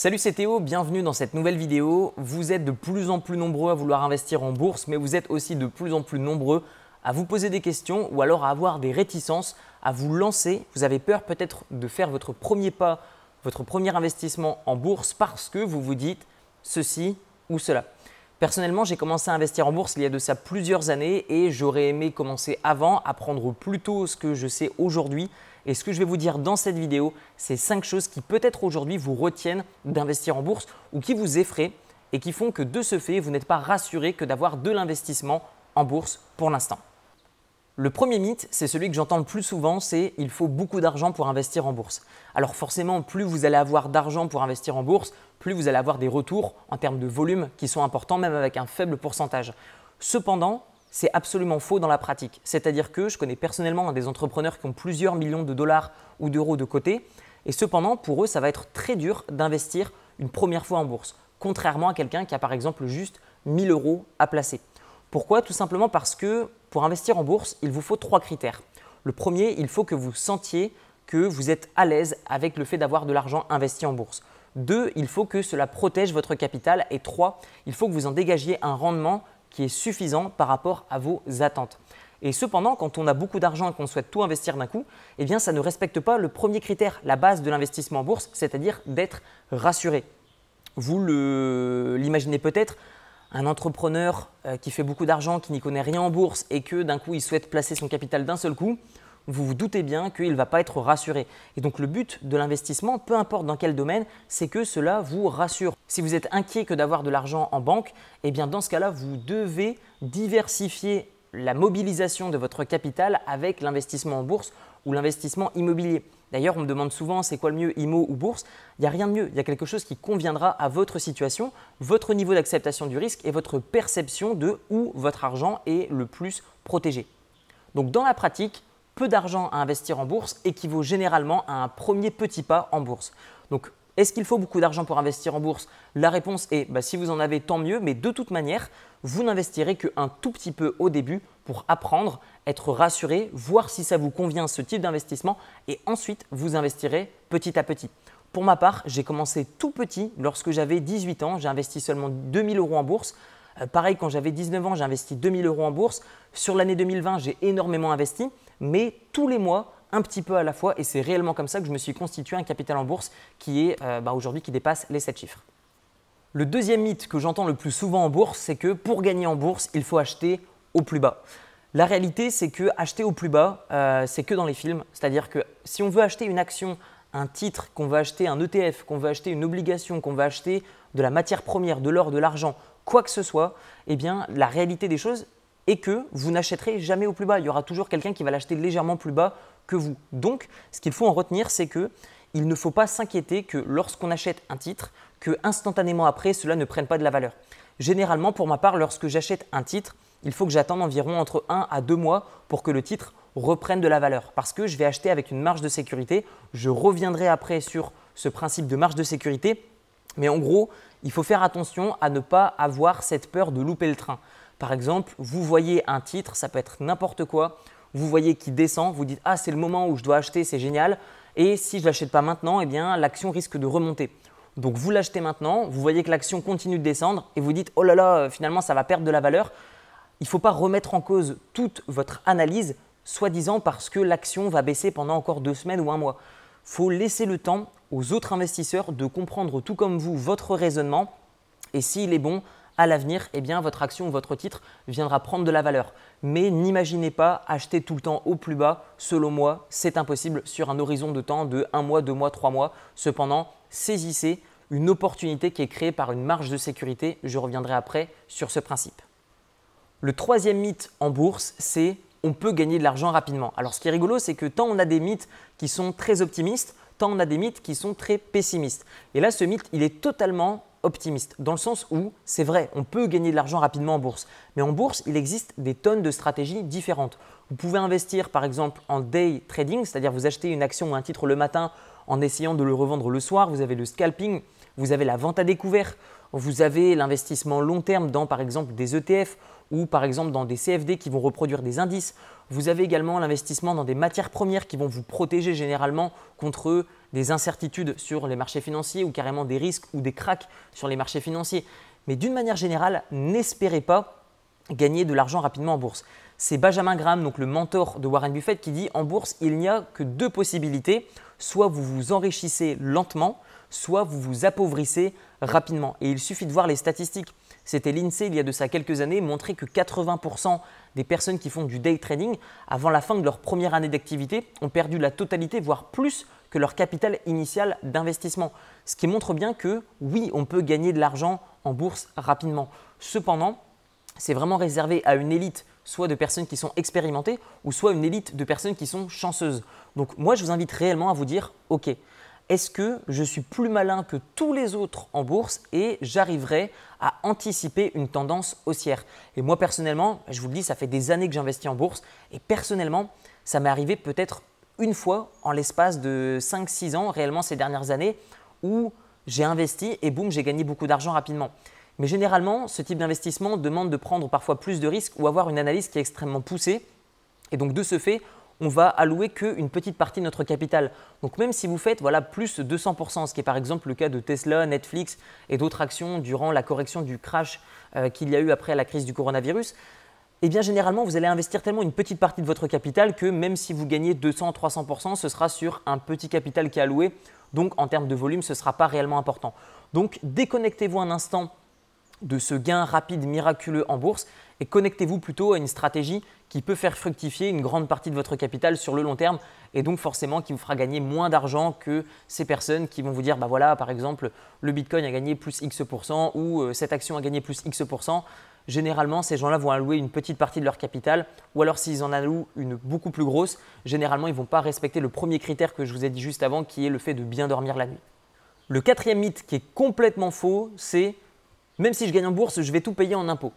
Salut c'est Théo, bienvenue dans cette nouvelle vidéo. Vous êtes de plus en plus nombreux à vouloir investir en bourse, mais vous êtes aussi de plus en plus nombreux à vous poser des questions ou alors à avoir des réticences, à vous lancer. Vous avez peur peut-être de faire votre premier pas, votre premier investissement en bourse parce que vous vous dites ceci ou cela. Personnellement, j'ai commencé à investir en bourse il y a de ça plusieurs années et j'aurais aimé commencer avant, apprendre plus tôt ce que je sais aujourd'hui. Et ce que je vais vous dire dans cette vidéo, c'est 5 choses qui peut-être aujourd'hui vous retiennent d'investir en bourse ou qui vous effraient et qui font que de ce fait, vous n'êtes pas rassuré que d'avoir de l'investissement en bourse pour l'instant. Le premier mythe, c'est celui que j'entends le plus souvent, c'est il faut beaucoup d'argent pour investir en bourse. Alors forcément, plus vous allez avoir d'argent pour investir en bourse, plus vous allez avoir des retours en termes de volume qui sont importants, même avec un faible pourcentage. Cependant, c'est absolument faux dans la pratique. C'est-à-dire que je connais personnellement des entrepreneurs qui ont plusieurs millions de dollars ou d'euros de côté, et cependant, pour eux, ça va être très dur d'investir une première fois en bourse, contrairement à quelqu'un qui a par exemple juste 1000 euros à placer. Pourquoi? Tout simplement parce que pour investir en bourse, il vous faut trois critères. Le premier, il faut que vous sentiez que vous êtes à l'aise avec le fait d'avoir de l'argent investi en bourse. Deux, il faut que cela protège votre capital. Et trois, il faut que vous en dégagiez un rendement qui est suffisant par rapport à vos attentes. Et cependant, quand on a beaucoup d'argent et qu'on souhaite tout investir d'un coup, eh bien, ça ne respecte pas le premier critère, la base de l'investissement en bourse, c'est-à-dire d'être rassuré. Vous l'imaginez peut-être, un entrepreneur euh, qui fait beaucoup d'argent, qui n'y connaît rien en bourse et que d'un coup il souhaite placer son capital d'un seul coup, vous vous doutez bien qu'il ne va pas être rassuré. Et donc le but de l'investissement, peu importe dans quel domaine, c'est que cela vous rassure. Si vous êtes inquiet que d'avoir de l'argent en banque, eh bien dans ce cas-là, vous devez diversifier la mobilisation de votre capital avec l'investissement en bourse ou l'investissement immobilier. D'ailleurs, on me demande souvent c'est quoi le mieux, IMO ou bourse? Il n'y a rien de mieux. Il y a quelque chose qui conviendra à votre situation, votre niveau d'acceptation du risque et votre perception de où votre argent est le plus protégé. Donc, dans la pratique, peu d'argent à investir en bourse équivaut généralement à un premier petit pas en bourse. Donc, est-ce qu'il faut beaucoup d'argent pour investir en bourse? La réponse est bah, si vous en avez, tant mieux, mais de toute manière, vous n'investirez qu'un tout petit peu au début pour apprendre, être rassuré, voir si ça vous convient ce type d'investissement et ensuite vous investirez petit à petit. Pour ma part, j'ai commencé tout petit lorsque j'avais 18 ans, j'ai investi seulement 2000 euros en bourse. Euh, pareil, quand j'avais 19 ans, j'ai investi 2000 euros en bourse. Sur l'année 2020, j'ai énormément investi, mais tous les mois, un petit peu à la fois et c'est réellement comme ça que je me suis constitué un capital en bourse qui est euh, bah, aujourd'hui qui dépasse les 7 chiffres. Le deuxième mythe que j'entends le plus souvent en bourse, c'est que pour gagner en bourse, il faut acheter au plus bas. La réalité, c'est que acheter au plus bas, euh, c'est que dans les films. C'est-à-dire que si on veut acheter une action, un titre, qu'on veut acheter un ETF, qu'on veut acheter une obligation, qu'on veut acheter de la matière première, de l'or, de l'argent, quoi que ce soit, eh bien, la réalité des choses est que vous n'achèterez jamais au plus bas. Il y aura toujours quelqu'un qui va l'acheter légèrement plus bas que vous. Donc, ce qu'il faut en retenir, c'est que il ne faut pas s'inquiéter que lorsqu'on achète un titre, que instantanément après, cela ne prenne pas de la valeur. Généralement, pour ma part, lorsque j'achète un titre, il faut que j'attende environ entre 1 à 2 mois pour que le titre reprenne de la valeur. Parce que je vais acheter avec une marge de sécurité. Je reviendrai après sur ce principe de marge de sécurité. Mais en gros, il faut faire attention à ne pas avoir cette peur de louper le train. Par exemple, vous voyez un titre, ça peut être n'importe quoi, vous voyez qu'il descend, vous dites ah c'est le moment où je dois acheter, c'est génial. Et si je l'achète pas maintenant, eh bien l'action risque de remonter. Donc vous l'achetez maintenant, vous voyez que l'action continue de descendre et vous dites oh là là, finalement ça va perdre de la valeur. Il ne faut pas remettre en cause toute votre analyse, soi-disant parce que l'action va baisser pendant encore deux semaines ou un mois. Il faut laisser le temps aux autres investisseurs de comprendre tout comme vous votre raisonnement et s'il est bon, à l'avenir, eh bien, votre action ou votre titre viendra prendre de la valeur. Mais n'imaginez pas acheter tout le temps au plus bas. Selon moi, c'est impossible sur un horizon de temps de 1 mois, 2 mois, 3 mois. Cependant, saisissez une opportunité qui est créée par une marge de sécurité. Je reviendrai après sur ce principe. Le troisième mythe en bourse, c'est on peut gagner de l'argent rapidement. Alors ce qui est rigolo, c'est que tant on a des mythes qui sont très optimistes, tant on a des mythes qui sont très pessimistes. Et là, ce mythe, il est totalement optimiste, dans le sens où c'est vrai, on peut gagner de l'argent rapidement en bourse, mais en bourse, il existe des tonnes de stratégies différentes. Vous pouvez investir par exemple en day trading, c'est-à-dire vous achetez une action ou un titre le matin en essayant de le revendre le soir, vous avez le scalping, vous avez la vente à découvert, vous avez l'investissement long terme dans par exemple des ETF ou par exemple dans des CFD qui vont reproduire des indices. Vous avez également l'investissement dans des matières premières qui vont vous protéger généralement contre des incertitudes sur les marchés financiers ou carrément des risques ou des cracks sur les marchés financiers. Mais d'une manière générale, n'espérez pas gagner de l'argent rapidement en bourse. C'est Benjamin Graham, donc le mentor de Warren Buffett, qui dit en bourse, il n'y a que deux possibilités. Soit vous vous enrichissez lentement, soit vous vous appauvrissez rapidement. Et il suffit de voir les statistiques. C'était l'INSEE il y a de ça quelques années, montrait que 80% des personnes qui font du day trading, avant la fin de leur première année d'activité, ont perdu la totalité, voire plus que leur capital initial d'investissement. Ce qui montre bien que oui, on peut gagner de l'argent en bourse rapidement. Cependant, c'est vraiment réservé à une élite, soit de personnes qui sont expérimentées, ou soit une élite de personnes qui sont chanceuses. Donc moi, je vous invite réellement à vous dire, OK, est-ce que je suis plus malin que tous les autres en bourse et j'arriverai à anticiper une tendance haussière? Et moi personnellement, je vous le dis, ça fait des années que j'investis en bourse et personnellement, ça m'est arrivé peut-être une fois en l'espace de 5-6 ans, réellement ces dernières années, où j'ai investi et boum, j'ai gagné beaucoup d'argent rapidement. Mais généralement, ce type d'investissement demande de prendre parfois plus de risques ou avoir une analyse qui est extrêmement poussée. Et donc de ce fait, on va allouer qu'une petite partie de notre capital. Donc même si vous faites voilà, plus de 200%, ce qui est par exemple le cas de Tesla, Netflix et d'autres actions durant la correction du crash euh, qu'il y a eu après la crise du coronavirus, eh bien généralement vous allez investir tellement une petite partie de votre capital que même si vous gagnez 200-300%, ce sera sur un petit capital qui est alloué. Donc en termes de volume, ce ne sera pas réellement important. Donc déconnectez-vous un instant de ce gain rapide, miraculeux en bourse et connectez-vous plutôt à une stratégie qui peut faire fructifier une grande partie de votre capital sur le long terme et donc forcément qui vous fera gagner moins d'argent que ces personnes qui vont vous dire bah voilà par exemple le Bitcoin a gagné plus X% ou euh, cette action a gagné plus X%. Généralement, ces gens-là vont allouer une petite partie de leur capital ou alors s'ils en allouent une beaucoup plus grosse, généralement ils vont pas respecter le premier critère que je vous ai dit juste avant qui est le fait de bien dormir la nuit. Le quatrième mythe qui est complètement faux, c'est même si je gagne en bourse, je vais tout payer en impôts.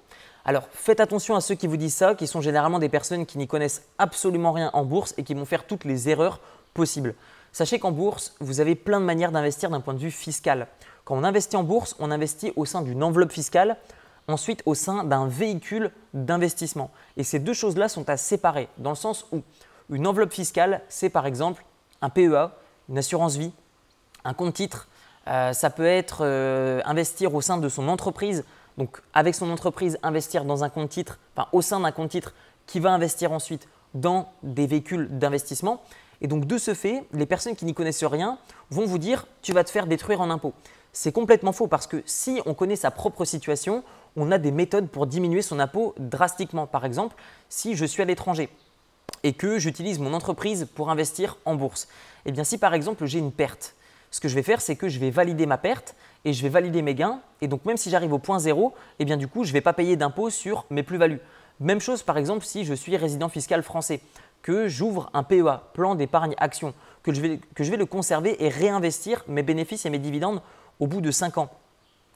Alors faites attention à ceux qui vous disent ça, qui sont généralement des personnes qui n'y connaissent absolument rien en bourse et qui vont faire toutes les erreurs possibles. Sachez qu'en bourse, vous avez plein de manières d'investir d'un point de vue fiscal. Quand on investit en bourse, on investit au sein d'une enveloppe fiscale, ensuite au sein d'un véhicule d'investissement. Et ces deux choses-là sont à séparer, dans le sens où une enveloppe fiscale, c'est par exemple un PEA, une assurance vie, un compte titre, euh, ça peut être euh, investir au sein de son entreprise donc avec son entreprise, investir dans un compte titre, enfin au sein d'un compte titre qui va investir ensuite dans des véhicules d'investissement. Et donc de ce fait, les personnes qui n'y connaissent rien vont vous dire tu vas te faire détruire en impôts. C'est complètement faux parce que si on connaît sa propre situation, on a des méthodes pour diminuer son impôt drastiquement. Par exemple, si je suis à l'étranger et que j'utilise mon entreprise pour investir en bourse, eh bien si par exemple j'ai une perte, ce que je vais faire c'est que je vais valider ma perte et je vais valider mes gains. Et donc même si j'arrive au point zéro, eh bien du coup, je ne vais pas payer d'impôt sur mes plus-values. Même chose par exemple si je suis résident fiscal français, que j'ouvre un PEA, plan d'épargne action, que je, vais, que je vais le conserver et réinvestir mes bénéfices et mes dividendes au bout de 5 ans.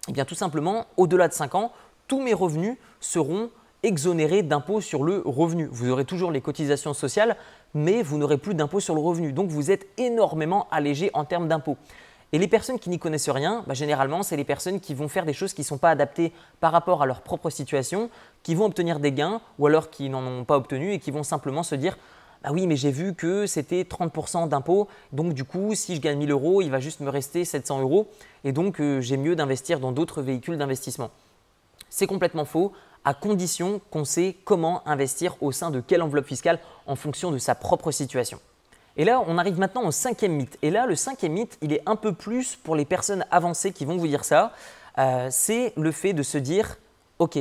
Eh bien tout simplement, au-delà de 5 ans, tous mes revenus seront exonérés d'impôt sur le revenu. Vous aurez toujours les cotisations sociales, mais vous n'aurez plus d'impôt sur le revenu. Donc vous êtes énormément allégé en termes d'impôt. Et les personnes qui n'y connaissent rien, bah, généralement, c'est les personnes qui vont faire des choses qui ne sont pas adaptées par rapport à leur propre situation, qui vont obtenir des gains ou alors qui n'en ont pas obtenu et qui vont simplement se dire bah oui, mais j'ai vu que c'était 30% d'impôt, donc du coup, si je gagne 1000 euros, il va juste me rester 700 euros, et donc euh, j'ai mieux d'investir dans d'autres véhicules d'investissement. C'est complètement faux, à condition qu'on sait comment investir au sein de quelle enveloppe fiscale en fonction de sa propre situation. Et là, on arrive maintenant au cinquième mythe. Et là, le cinquième mythe, il est un peu plus pour les personnes avancées qui vont vous dire ça. Euh, c'est le fait de se dire, OK,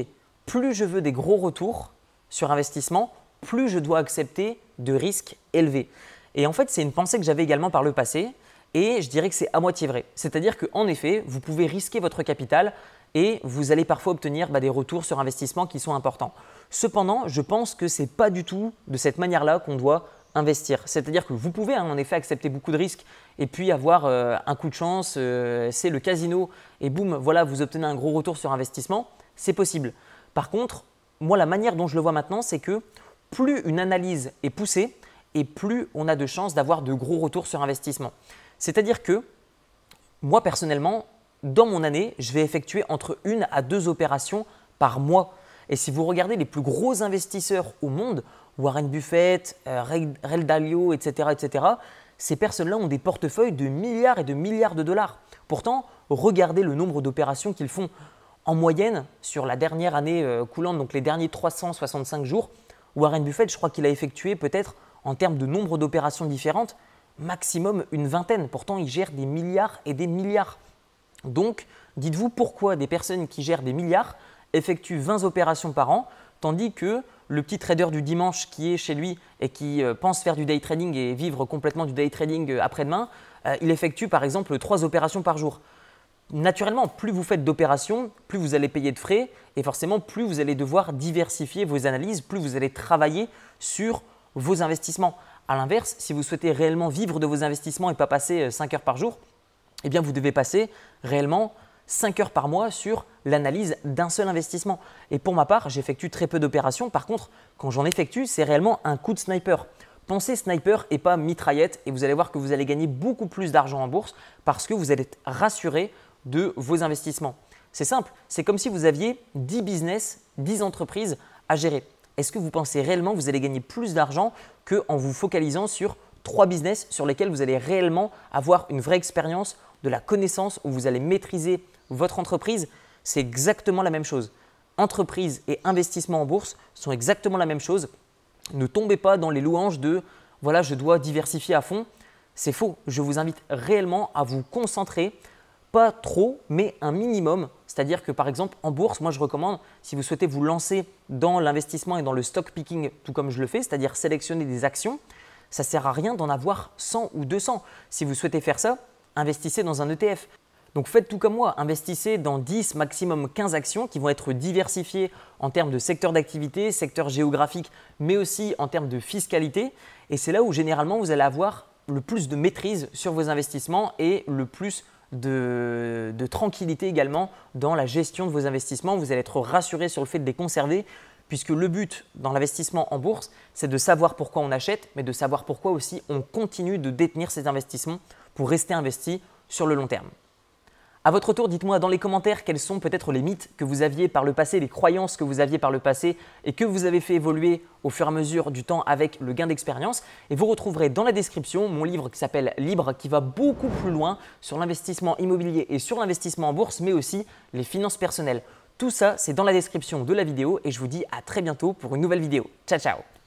plus je veux des gros retours sur investissement, plus je dois accepter de risques élevés. Et en fait, c'est une pensée que j'avais également par le passé. Et je dirais que c'est à moitié vrai. C'est-à-dire qu'en effet, vous pouvez risquer votre capital et vous allez parfois obtenir bah, des retours sur investissement qui sont importants. Cependant, je pense que ce n'est pas du tout de cette manière-là qu'on doit investir. C'est-à-dire que vous pouvez hein, en effet accepter beaucoup de risques et puis avoir euh, un coup de chance, euh, c'est le casino et boum, voilà, vous obtenez un gros retour sur investissement, c'est possible. Par contre, moi la manière dont je le vois maintenant, c'est que plus une analyse est poussée et plus on a de chances d'avoir de gros retours sur investissement. C'est-à-dire que moi personnellement, dans mon année, je vais effectuer entre une à deux opérations par mois. Et si vous regardez les plus gros investisseurs au monde, Warren Buffett, euh, Ray Dalio, etc., etc., ces personnes-là ont des portefeuilles de milliards et de milliards de dollars. Pourtant, regardez le nombre d'opérations qu'ils font. En moyenne, sur la dernière année euh, coulante, donc les derniers 365 jours, Warren Buffett, je crois qu'il a effectué peut-être en termes de nombre d'opérations différentes, maximum une vingtaine. Pourtant, il gère des milliards et des milliards. Donc, dites-vous pourquoi des personnes qui gèrent des milliards effectuent 20 opérations par an, tandis que le petit trader du dimanche qui est chez lui et qui euh, pense faire du day trading et vivre complètement du day trading euh, après-demain, euh, il effectue par exemple 3 opérations par jour. Naturellement, plus vous faites d'opérations, plus vous allez payer de frais et forcément plus vous allez devoir diversifier vos analyses, plus vous allez travailler sur vos investissements. A l'inverse, si vous souhaitez réellement vivre de vos investissements et pas passer 5 heures par jour, eh bien vous devez passer réellement 5 heures par mois sur l'analyse d'un seul investissement. Et pour ma part, j'effectue très peu d'opérations. Par contre, quand j'en effectue, c'est réellement un coup de sniper. Pensez sniper et pas mitraillette et vous allez voir que vous allez gagner beaucoup plus d'argent en bourse parce que vous allez être rassuré de vos investissements. C'est simple, c'est comme si vous aviez 10 business, 10 entreprises à gérer. Est-ce que vous pensez réellement que vous allez gagner plus d'argent qu'en vous focalisant sur 3 business sur lesquels vous allez réellement avoir une vraie expérience, de la connaissance, où vous allez maîtriser votre entreprise, c'est exactement la même chose. Entreprise et investissement en bourse sont exactement la même chose. Ne tombez pas dans les louanges de voilà, je dois diversifier à fond. C'est faux. Je vous invite réellement à vous concentrer, pas trop, mais un minimum. C'est-à-dire que par exemple en bourse, moi je recommande, si vous souhaitez vous lancer dans l'investissement et dans le stock picking, tout comme je le fais, c'est-à-dire sélectionner des actions, ça ne sert à rien d'en avoir 100 ou 200. Si vous souhaitez faire ça, investissez dans un ETF. Donc faites tout comme moi, investissez dans 10, maximum 15 actions qui vont être diversifiées en termes de secteur d'activité, secteur géographique, mais aussi en termes de fiscalité. Et c'est là où généralement vous allez avoir le plus de maîtrise sur vos investissements et le plus de, tranquillité également dans la gestion de vos investissements. Vous allez être rassuré sur le fait de les conserver, puisque le but dans l'investissement en bourse, c'est de savoir pourquoi on achète, mais de savoir pourquoi aussi on continue de détenir ces investissements pour rester investi sur le long terme. À votre tour, dites-moi dans les commentaires quels sont peut-être les mythes que vous aviez par le passé, les croyances que vous aviez par le passé et que vous avez fait évoluer au fur et à mesure du temps avec le gain d'expérience. Et vous retrouverez dans la description mon livre qui s'appelle Libre qui va beaucoup plus loin sur l'investissement immobilier et sur l'investissement en bourse, mais aussi les finances personnelles. Tout ça, c'est dans la description de la vidéo et je vous dis à très bientôt pour une nouvelle vidéo. Ciao ciao